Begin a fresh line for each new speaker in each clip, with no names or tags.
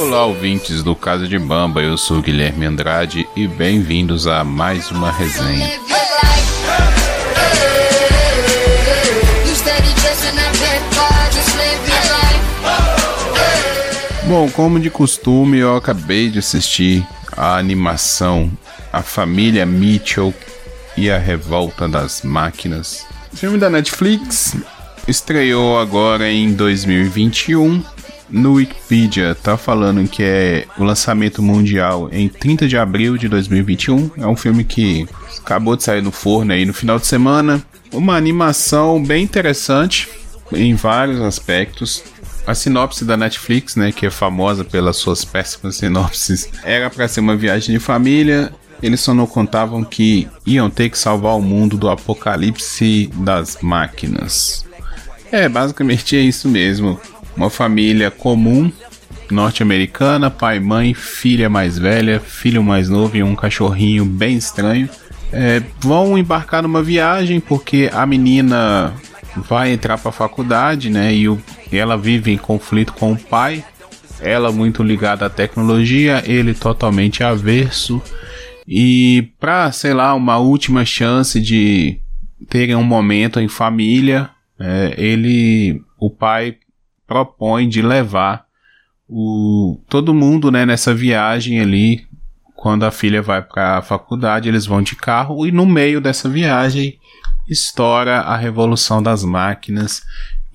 Olá, ouvintes do Casa de Bamba, eu sou Guilherme Andrade e bem-vindos a mais uma resenha. Bom, como de costume, eu acabei de assistir a animação A Família Mitchell e a Revolta das Máquinas. Filme da Netflix estreou agora em 2021. No Wikipedia tá falando que é o lançamento mundial em 30 de abril de 2021. É um filme que acabou de sair no forno aí no final de semana. Uma animação bem interessante em vários aspectos a sinopse da Netflix, né, que é famosa pelas suas péssimas sinopses, era para ser uma viagem de família. Eles só não contavam que iam ter que salvar o mundo do apocalipse das máquinas. É, basicamente é isso mesmo. Uma família comum, norte-americana, pai, mãe, filha mais velha, filho mais novo e um cachorrinho bem estranho. É, vão embarcar numa viagem porque a menina vai entrar para a faculdade, né? E o, ela vive em conflito com o pai. Ela muito ligada à tecnologia, ele totalmente averso. E para, sei lá, uma última chance de terem um momento em família, é, ele, o pai propõe de levar o todo mundo, né, nessa viagem ali. Quando a filha vai para a faculdade, eles vão de carro e no meio dessa viagem estoura a revolução das máquinas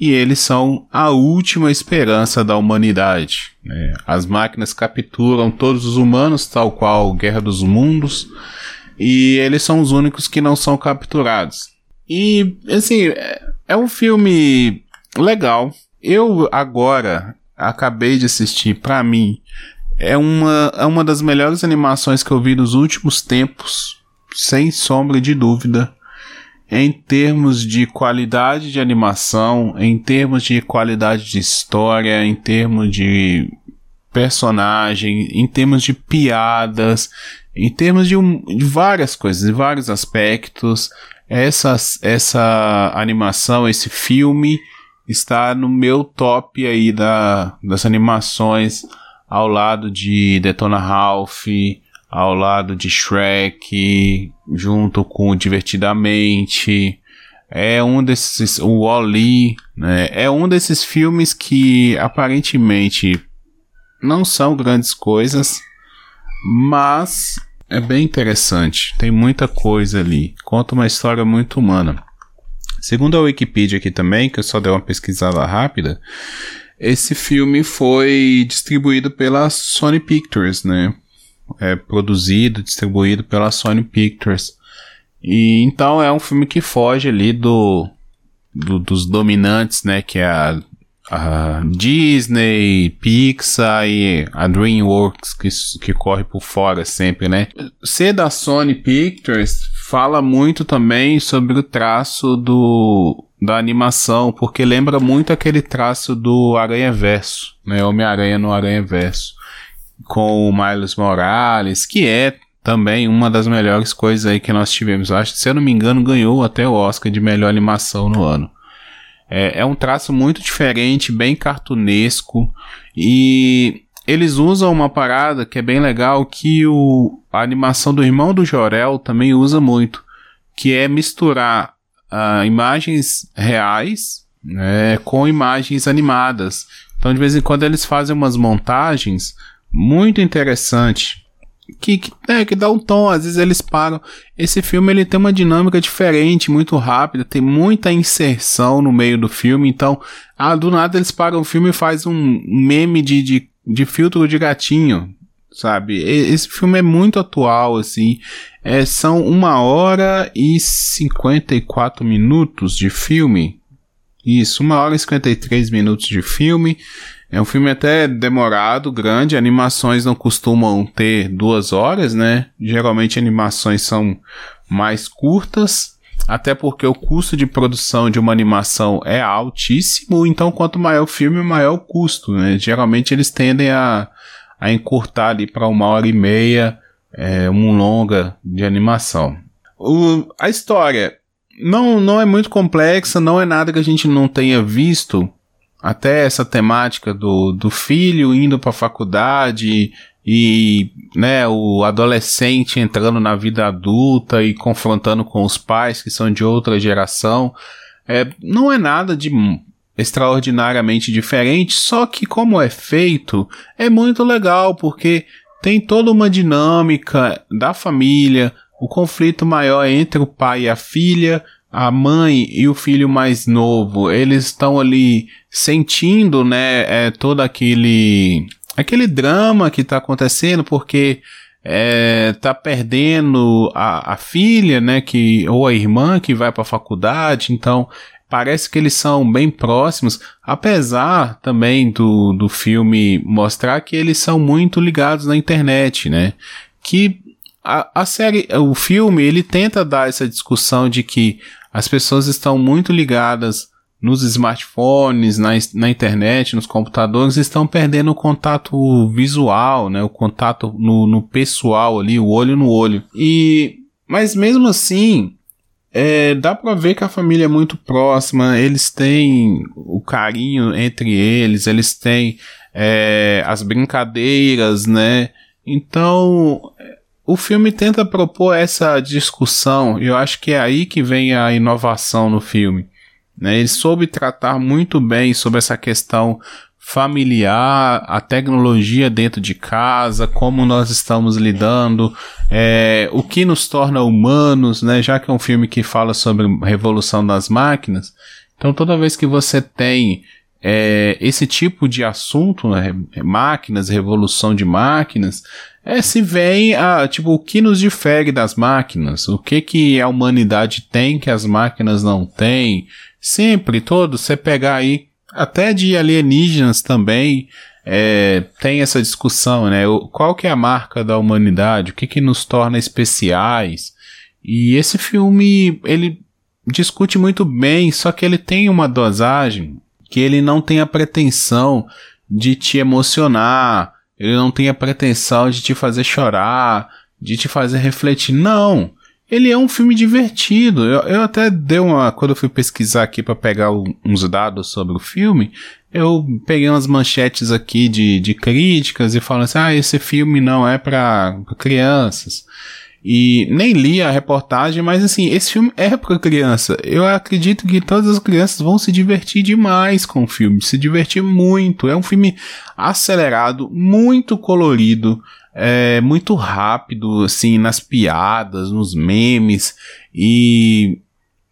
e eles são a última esperança da humanidade. Né? As máquinas capturam todos os humanos, tal qual Guerra dos Mundos, e eles são os únicos que não são capturados. E, assim, é, é um filme legal. Eu agora acabei de assistir, para mim, é uma, é uma das melhores animações que eu vi nos últimos tempos, sem sombra de dúvida em termos de qualidade de animação, em termos de qualidade de história, em termos de personagem, em termos de piadas, em termos de, um, de várias coisas, de vários aspectos. Essa, essa animação, esse filme está no meu top aí da, das animações ao lado de Detona Ralph, ao lado de Shrek, junto com Divertidamente. É um desses, o Wall-E, né? É um desses filmes que aparentemente não são grandes coisas, mas é bem interessante. Tem muita coisa ali. Conta uma história muito humana. Segundo a Wikipedia aqui também, que eu só dei uma pesquisada rápida, esse filme foi distribuído pela Sony Pictures, né? É produzido, distribuído pela Sony Pictures. E então é um filme que foge ali do, do dos dominantes, né, que é a, a, Disney, Pixar e a DreamWorks que, que corre por fora sempre, né? Ser da Sony Pictures fala muito também sobre o traço do da animação, porque lembra muito aquele traço do Aranha Verso, né? Homem-Aranha no Aranha Verso com o Miles Morales, que é também uma das melhores coisas aí que nós tivemos. Eu acho que, se eu não me engano, ganhou até o Oscar de melhor animação no ano. É, é um traço muito diferente, bem cartunesco e eles usam uma parada que é bem legal que o, a animação do irmão do Jorel também usa muito, que é misturar uh, imagens reais né, com imagens animadas. Então, de vez em quando, eles fazem umas montagens muito interessante. Que, que, é, que dá um tom, às vezes eles param. Esse filme ele tem uma dinâmica diferente, muito rápida, tem muita inserção no meio do filme, então, ah, do nada eles param o filme e faz um meme de, de, de filtro de gatinho, sabe? Esse filme é muito atual, assim. É, são uma hora e 54 minutos de filme. Isso, uma hora e 53 minutos de filme. É um filme até demorado, grande. Animações não costumam ter duas horas, né? Geralmente animações são mais curtas. Até porque o custo de produção de uma animação é altíssimo, então quanto maior o filme, maior o custo, né? Geralmente eles tendem a, a encurtar ali para uma hora e meia é, um longa de animação. O, a história não, não é muito complexa, não é nada que a gente não tenha visto. Até essa temática do, do filho indo para a faculdade e né, o adolescente entrando na vida adulta e confrontando com os pais que são de outra geração. É, não é nada de extraordinariamente diferente, só que como é feito, é muito legal, porque tem toda uma dinâmica da família, o conflito maior entre o pai e a filha, a mãe e o filho mais novo, eles estão ali sentindo, né, é, todo aquele aquele drama que está acontecendo porque é, tá perdendo a, a filha, né, que ou a irmã que vai para a faculdade, então parece que eles são bem próximos, apesar também do, do filme mostrar que eles são muito ligados na internet, né? Que a, a série, o filme, ele tenta dar essa discussão de que as pessoas estão muito ligadas nos smartphones, na, na internet, nos computadores, estão perdendo o contato visual, né? O contato no, no pessoal ali, o olho no olho. E, mas mesmo assim, é, dá pra ver que a família é muito próxima, eles têm o carinho entre eles, eles têm é, as brincadeiras, né? Então, o filme tenta propor essa discussão, e eu acho que é aí que vem a inovação no filme. Né? Ele soube tratar muito bem sobre essa questão familiar, a tecnologia dentro de casa, como nós estamos lidando, é, o que nos torna humanos, né? Já que é um filme que fala sobre revolução das máquinas, então toda vez que você tem é, esse tipo de assunto, né, máquinas, revolução de máquinas, é, se vem a, tipo, o que nos difere das máquinas, o que que a humanidade tem que as máquinas não têm, sempre, todo, você pegar aí até de alienígenas também é, tem essa discussão, né? Qual que é a marca da humanidade? O que que nos torna especiais? E esse filme, ele discute muito bem, só que ele tem uma dosagem que ele não tem a pretensão de te emocionar, ele não tem a pretensão de te fazer chorar, de te fazer refletir. Não! Ele é um filme divertido. Eu, eu até dei uma. Quando eu fui pesquisar aqui para pegar uns dados sobre o filme, eu peguei umas manchetes aqui de, de críticas e falando assim: ah, esse filme não é para crianças. E nem li a reportagem, mas assim, esse filme é para criança. Eu acredito que todas as crianças vão se divertir demais com o filme, se divertir muito. É um filme acelerado, muito colorido é muito rápido, assim, nas piadas, nos memes. E.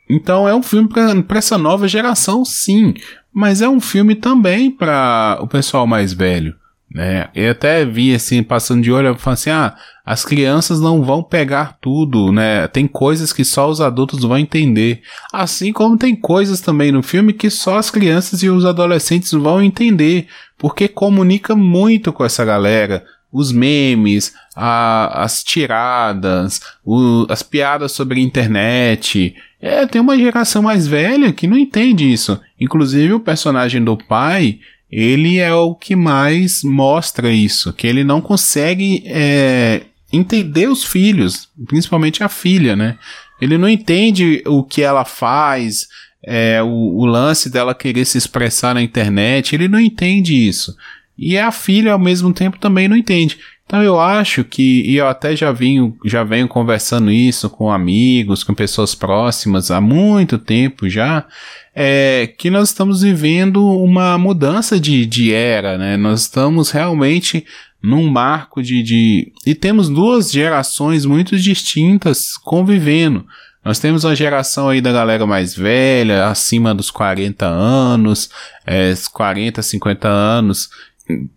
Então é um filme para essa nova geração, sim. Mas é um filme também para o pessoal mais velho. Né? Eu até vi assim, passando de olho, eu falei assim: ah, as crianças não vão pegar tudo, né? Tem coisas que só os adultos vão entender. Assim como tem coisas também no filme que só as crianças e os adolescentes vão entender, porque comunica muito com essa galera os memes, a, as tiradas, o, as piadas sobre a internet. É, tem uma geração mais velha que não entende isso. Inclusive o personagem do pai, ele é o que mais mostra isso, que ele não consegue é, entender os filhos, principalmente a filha, né? Ele não entende o que ela faz, é, o, o lance dela querer se expressar na internet, ele não entende isso. E a filha, ao mesmo tempo, também não entende. Então eu acho que, e eu até já venho, já venho conversando isso com amigos, com pessoas próximas há muito tempo já, é que nós estamos vivendo uma mudança de, de era, né? Nós estamos realmente num marco de, de. E temos duas gerações muito distintas convivendo. Nós temos uma geração aí da galera mais velha, acima dos 40 anos, é, 40, 50 anos,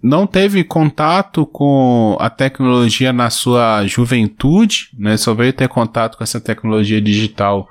não teve contato com a tecnologia na sua juventude, né? Só veio ter contato com essa tecnologia digital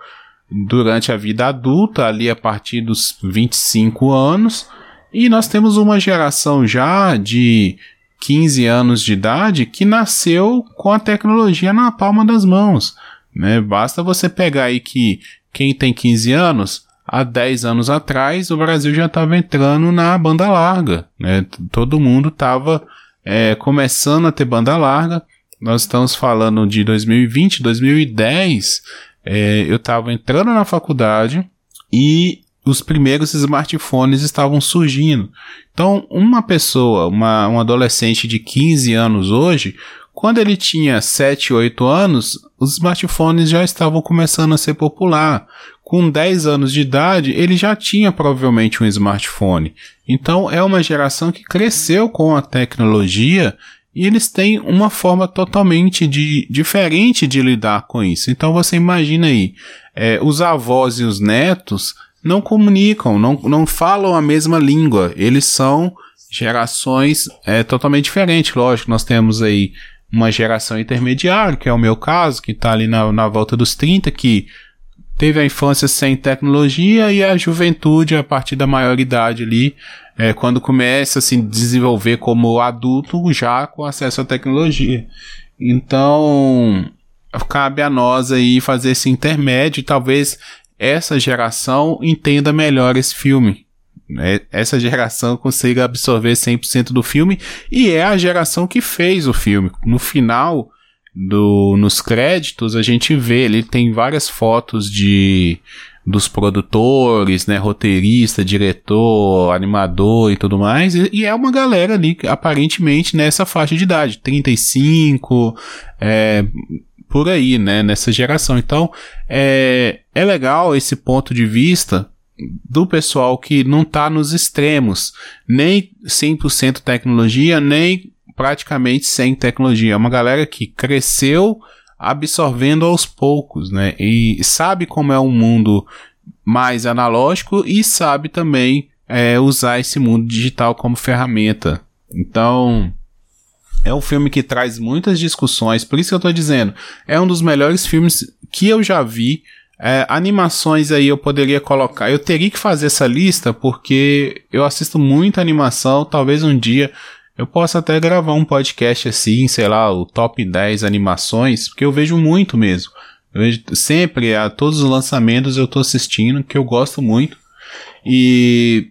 durante a vida adulta, ali a partir dos 25 anos. E nós temos uma geração já de 15 anos de idade que nasceu com a tecnologia na palma das mãos. Né? Basta você pegar aí que quem tem 15 anos há 10 anos atrás, o Brasil já estava entrando na banda larga. Né? Todo mundo estava é, começando a ter banda larga. Nós estamos falando de 2020, 2010. É, eu estava entrando na faculdade e os primeiros smartphones estavam surgindo. Então, uma pessoa, uma, um adolescente de 15 anos hoje, quando ele tinha 7, 8 anos, os smartphones já estavam começando a ser popular. Com 10 anos de idade, ele já tinha provavelmente um smartphone. Então, é uma geração que cresceu com a tecnologia e eles têm uma forma totalmente de, diferente de lidar com isso. Então, você imagina aí, é, os avós e os netos não comunicam, não, não falam a mesma língua. Eles são gerações é, totalmente diferentes. Lógico, nós temos aí uma geração intermediária, que é o meu caso, que está ali na, na volta dos 30, que teve a infância sem tecnologia e a juventude a partir da maioridade ali, é, quando começa a se desenvolver como adulto já com acesso à tecnologia. Então, cabe a nós aí fazer esse intermédio, talvez essa geração entenda melhor esse filme. Né? Essa geração consiga absorver 100% do filme e é a geração que fez o filme. No final, do, nos créditos, a gente vê, ele tem várias fotos de dos produtores, né, roteirista, diretor, animador e tudo mais, e, e, é uma galera ali, aparentemente, nessa faixa de idade, 35, é, por aí, né, nessa geração. Então, é, é legal esse ponto de vista do pessoal que não está nos extremos, nem 100% tecnologia, nem praticamente sem tecnologia. É uma galera que cresceu absorvendo aos poucos, né? E sabe como é um mundo mais analógico e sabe também é, usar esse mundo digital como ferramenta. Então, é um filme que traz muitas discussões, por isso que eu tô dizendo, é um dos melhores filmes que eu já vi. É, animações aí eu poderia colocar. Eu teria que fazer essa lista porque eu assisto muita animação. Talvez um dia eu possa até gravar um podcast assim, sei lá, o top 10 animações, porque eu vejo muito mesmo. Eu vejo sempre, a todos os lançamentos eu tô assistindo, que eu gosto muito. E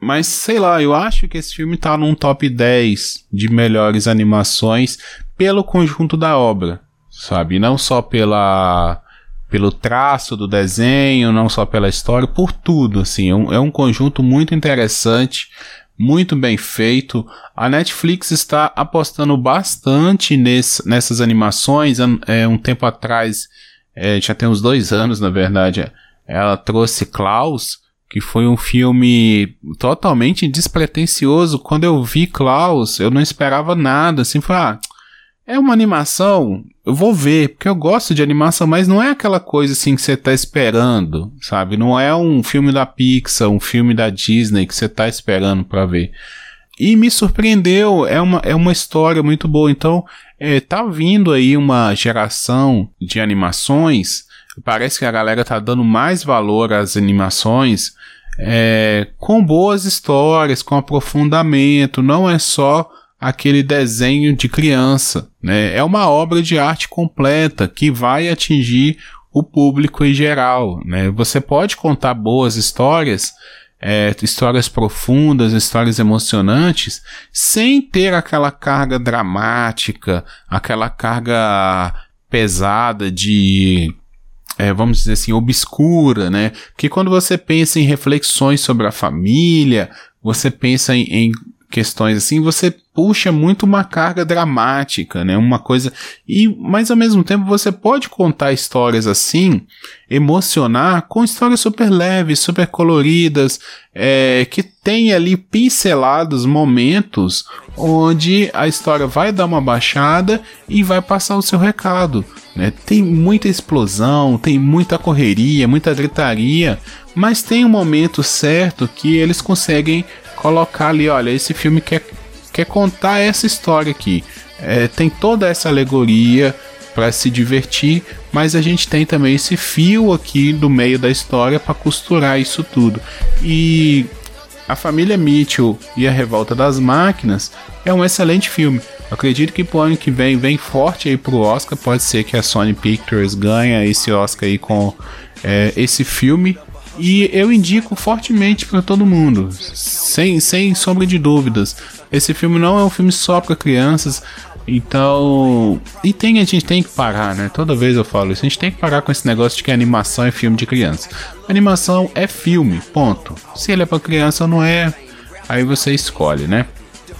mas sei lá, eu acho que esse filme tá num top 10 de melhores animações pelo conjunto da obra, sabe? Não só pela pelo traço do desenho, não só pela história, por tudo, assim, é um, é um conjunto muito interessante, muito bem feito. A Netflix está apostando bastante nesse, nessas animações. É, um tempo atrás, é, já tem uns dois anos, na verdade, ela trouxe Klaus, que foi um filme totalmente despretensioso. Quando eu vi Klaus, eu não esperava nada, assim, foi, ah, é uma animação, eu vou ver, porque eu gosto de animação, mas não é aquela coisa assim que você tá esperando, sabe? Não é um filme da Pixar, um filme da Disney que você tá esperando para ver. E me surpreendeu, é uma, é uma história muito boa. Então, é, tá vindo aí uma geração de animações parece que a galera tá dando mais valor às animações é, com boas histórias, com aprofundamento, não é só aquele desenho de criança, né? É uma obra de arte completa que vai atingir o público em geral, né? Você pode contar boas histórias, é, histórias profundas, histórias emocionantes, sem ter aquela carga dramática, aquela carga pesada de é, vamos dizer assim, obscura, né? Porque quando você pensa em reflexões sobre a família, você pensa em, em questões assim, você puxa muito uma carga dramática, né? Uma coisa e mas ao mesmo tempo você pode contar histórias assim, emocionar com histórias super leves, super coloridas, é, que tem ali pincelados momentos onde a história vai dar uma baixada e vai passar o seu recado. Né? Tem muita explosão, tem muita correria, muita gritaria, mas tem um momento certo que eles conseguem colocar ali, olha, esse filme quer, quer contar essa história aqui. É, tem toda essa alegoria para se divertir, mas a gente tem também esse fio aqui do meio da história para costurar isso tudo. E a família Mitchell e a Revolta das Máquinas é um excelente filme. Acredito que pro ano que vem vem forte aí pro Oscar. Pode ser que a Sony Pictures ganhe esse Oscar aí com é, esse filme. E eu indico fortemente para todo mundo, sem, sem sombra de dúvidas. Esse filme não é um filme só para crianças. Então, e tem a gente tem que parar, né? Toda vez eu falo isso, a gente tem que parar com esse negócio de que animação é filme de criança. Animação é filme, ponto. Se ele é para criança ou não é, aí você escolhe, né?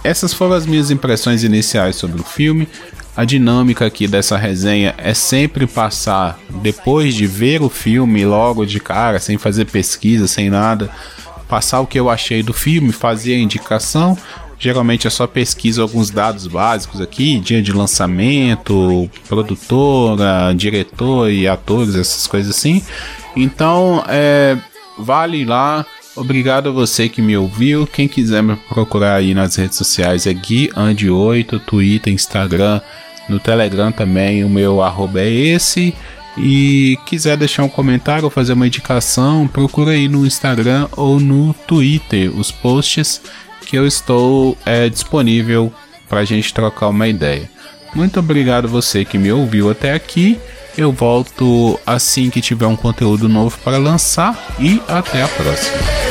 Essas foram as minhas impressões iniciais sobre o filme. A dinâmica aqui dessa resenha é sempre passar depois de ver o filme logo de cara, sem fazer pesquisa, sem nada, passar o que eu achei do filme, fazer a indicação. Geralmente é só pesquisa alguns dados básicos aqui, dia de lançamento, produtora, diretor e atores, essas coisas assim. Então, é, vale lá. Obrigado a você que me ouviu. Quem quiser me procurar aí nas redes sociais é Gui 8 Twitter, Instagram, no Telegram também o meu arroba é esse. E quiser deixar um comentário ou fazer uma indicação, procura aí no Instagram ou no Twitter os posts que eu estou é, disponível para a gente trocar uma ideia. Muito obrigado você que me ouviu até aqui. Eu volto assim que tiver um conteúdo novo para lançar e até a próxima.